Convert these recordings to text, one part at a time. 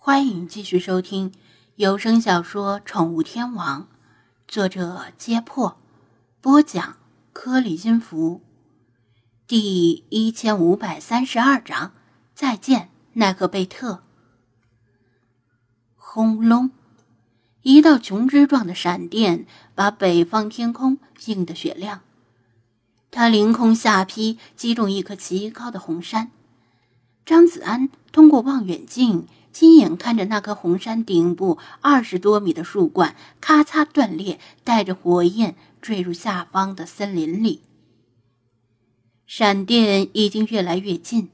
欢迎继续收听有声小说《宠物天王》，作者：揭破，播讲：颗粒金福，第一千五百三十二章。再见，奈克贝特。轰隆！一道琼枝状的闪电把北方天空映得雪亮，他凌空下劈，击中一棵极高的红杉。张子安通过望远镜。亲眼看着那棵红杉顶部二十多米的树冠咔嚓断裂，带着火焰坠入下方的森林里。闪电已经越来越近，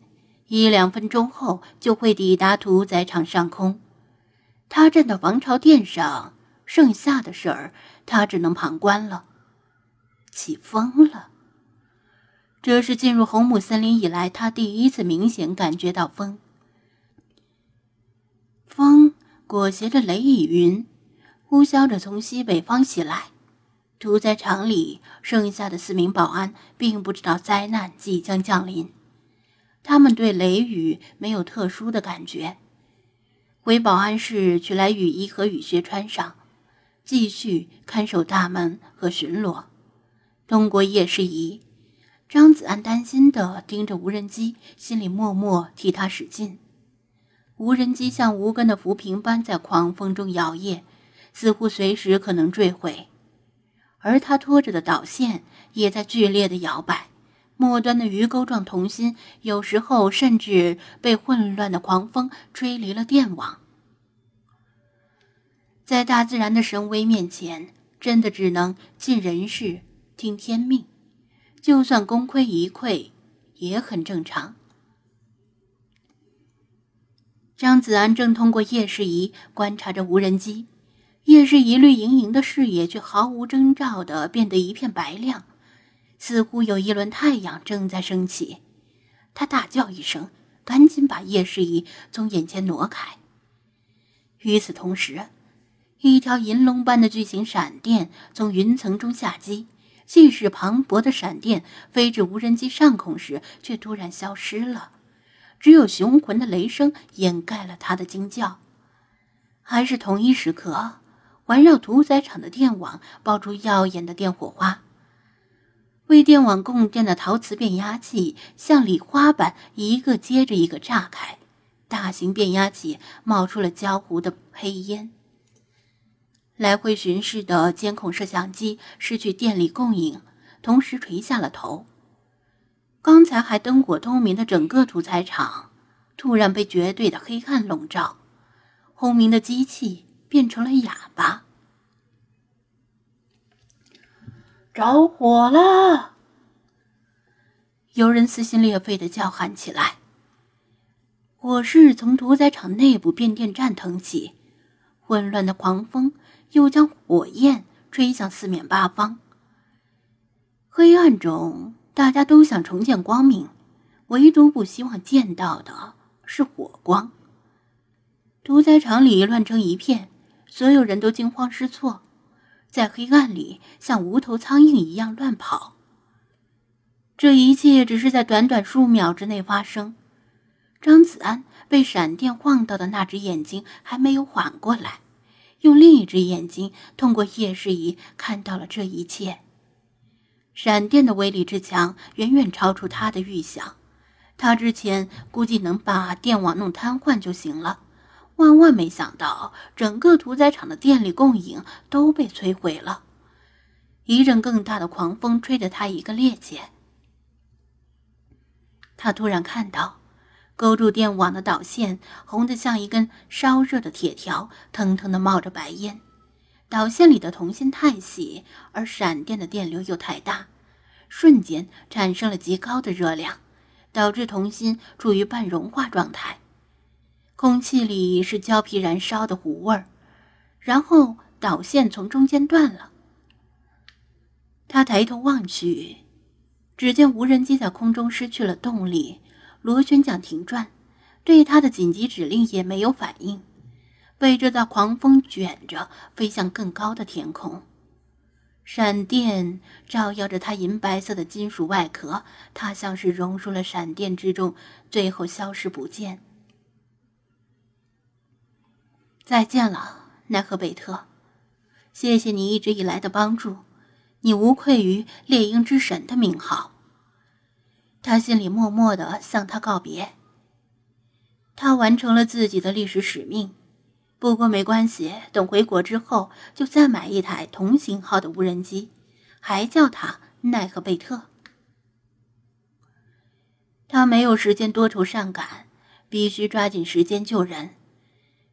一两分钟后就会抵达屠宰场上空。他站到王朝殿上，剩下的事儿他只能旁观了。起风了，这是进入红木森林以来他第一次明显感觉到风。风裹挟着雷雨云，呼啸着从西北方袭来。屠宰场里剩下的四名保安并不知道灾难即将降临，他们对雷雨没有特殊的感觉。回保安室取来雨衣和雨靴穿上，继续看守大门和巡逻。通过夜视仪，张子安担心地盯着无人机，心里默默替他使劲。无人机像无根的浮萍般在狂风中摇曳，似乎随时可能坠毁。而他拖着的导线也在剧烈的摇摆，末端的鱼钩状铜芯有时候甚至被混乱的狂风吹离了电网。在大自然的神威面前，真的只能尽人事，听天命。就算功亏一篑，也很正常。张子安正通过夜视仪观察着无人机，夜视仪绿莹莹的视野却毫无征兆地变得一片白亮，似乎有一轮太阳正在升起。他大叫一声，赶紧把夜视仪从眼前挪开。与此同时，一条银龙般的巨型闪电从云层中下击，气势磅礴的闪电飞至无人机上空时，却突然消失了。只有雄浑的雷声掩盖了他的惊叫。还是同一时刻，环绕屠宰场的电网爆出耀眼的电火花。为电网供电的陶瓷变压器像礼花般一个接着一个炸开，大型变压器冒出了焦糊的黑烟。来回巡视的监控摄像机失去电力供应，同时垂下了头。刚才还灯火通明的整个屠宰场，突然被绝对的黑暗笼罩，轰鸣的机器变成了哑巴。着火了！有人撕心裂肺的叫喊起来。火势从屠宰场内部变电站腾起，混乱的狂风又将火焰吹向四面八方。黑暗中。大家都想重见光明，唯独不希望见到的是火光。屠宰场里乱成一片，所有人都惊慌失措，在黑暗里像无头苍蝇一样乱跑。这一切只是在短短数秒之内发生。张子安被闪电晃到的那只眼睛还没有缓过来，用另一只眼睛通过夜视仪看到了这一切。闪电的威力之强，远远超出他的预想。他之前估计能把电网弄瘫痪就行了，万万没想到，整个屠宰场的电力供应都被摧毁了。一阵更大的狂风吹得他一个趔趄。他突然看到，勾住电网的导线红得像一根烧热的铁条，腾腾的冒着白烟。导线里的铜芯太细，而闪电的电流又太大，瞬间产生了极高的热量，导致铜芯处于半融化状态。空气里是胶皮燃烧的糊味儿，然后导线从中间断了。他抬头望去，只见无人机在空中失去了动力，螺旋桨停转，对他的紧急指令也没有反应。被这道狂风卷着飞向更高的天空，闪电照耀着它银白色的金属外壳，它像是融入了闪电之中，最后消失不见。再见了，奈何贝特。谢谢你一直以来的帮助，你无愧于猎鹰之神的名号。他心里默默的向他告别。他完成了自己的历史使命，不过没关系，等回国之后就再买一台同型号的无人机，还叫他奈何贝特。他没有时间多愁善感，必须抓紧时间救人。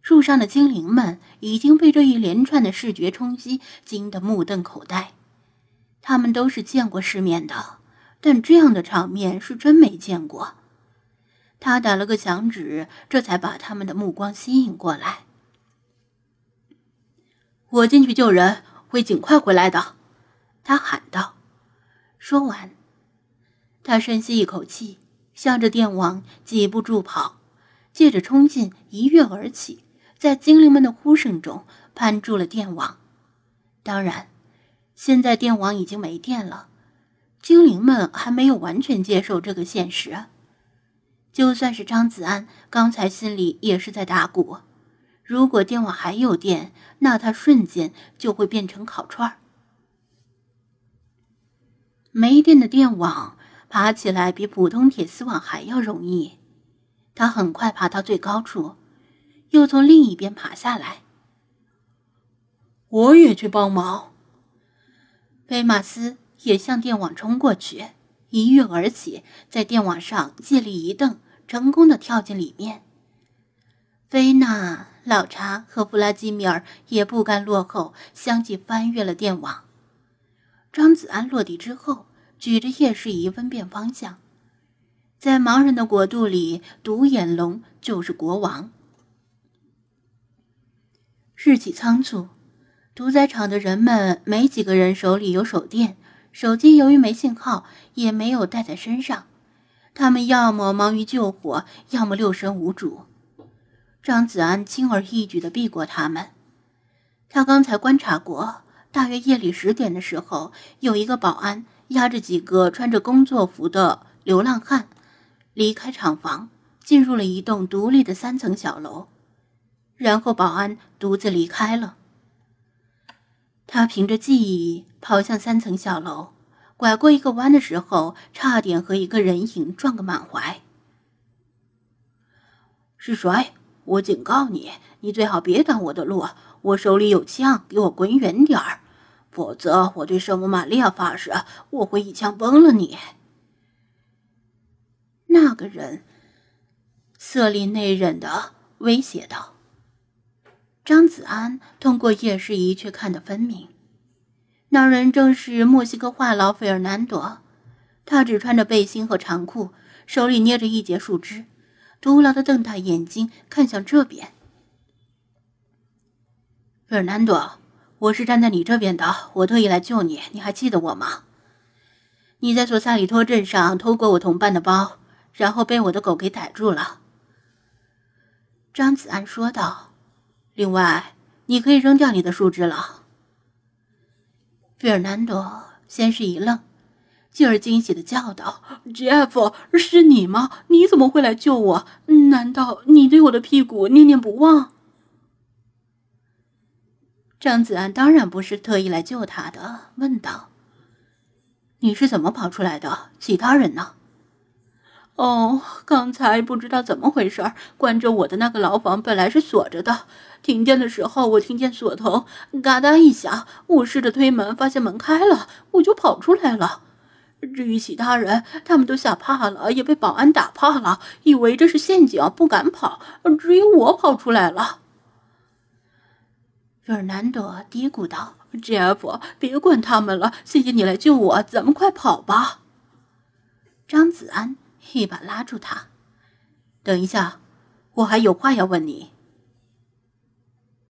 树上的精灵们已经被这一连串的视觉冲击惊得目瞪口呆，他们都是见过世面的，但这样的场面是真没见过。他打了个响指，这才把他们的目光吸引过来。我进去救人，会尽快回来的，他喊道。说完，他深吸一口气，向着电网几步助跑，借着冲劲一跃而起。在精灵们的呼声中攀住了电网，当然，现在电网已经没电了。精灵们还没有完全接受这个现实。就算是张子安，刚才心里也是在打鼓：如果电网还有电，那它瞬间就会变成烤串儿。没电的电网爬起来比普通铁丝网还要容易，它很快爬到最高处。又从另一边爬下来。我也去帮忙。菲马斯也向电网冲过去，一跃而起，在电网上借力一蹬，成功的跳进里面。菲娜、老查和弗拉基米尔也不甘落后，相继翻越了电网。张子安落地之后，举着夜视仪分辨方向。在盲人的国度里，独眼龙就是国王。日起仓促，屠宰场的人们没几个人手里有手电，手机由于没信号，也没有带在身上。他们要么忙于救火，要么六神无主。张子安轻而易举地避过他们。他刚才观察过，大约夜里十点的时候，有一个保安押着几个穿着工作服的流浪汉，离开厂房，进入了一栋独立的三层小楼。然后保安独自离开了。他凭着记忆跑向三层小楼，拐过一个弯的时候，差点和一个人影撞个满怀。是谁？我警告你，你最好别挡我的路。我手里有枪，给我滚远点儿，否则我对圣母玛利亚发誓，我会一枪崩了你。那个人色厉内荏的威胁道。张子安通过夜视仪却看得分明，那人正是墨西哥话痨费尔南多。他只穿着背心和长裤，手里捏着一截树枝，徒劳的瞪大眼睛看向这边。费尔南多，我是站在你这边的，我特意来救你，你还记得我吗？你在索萨里托镇上偷过我同伴的包，然后被我的狗给逮住了。张子安说道。另外，你可以扔掉你的树枝了。费尔南多先是一愣，继而惊喜的叫道：“Jeff，是你吗？你怎么会来救我？难道你对我的屁股念念不忘？”张子安当然不是特意来救他的，问道：“你是怎么跑出来的？其他人呢？”哦，刚才不知道怎么回事，关着我的那个牢房本来是锁着的。停电的时候，我听见锁头嘎哒一响，我试着推门，发现门开了，我就跑出来了。至于其他人，他们都吓怕了，也被保安打怕了，以为这是陷阱，不敢跑。只有我跑出来了。费尔南多嘀咕道：“Jeff，别管他们了，谢谢你来救我，咱们快跑吧。”张子安一把拉住他：“等一下，我还有话要问你。”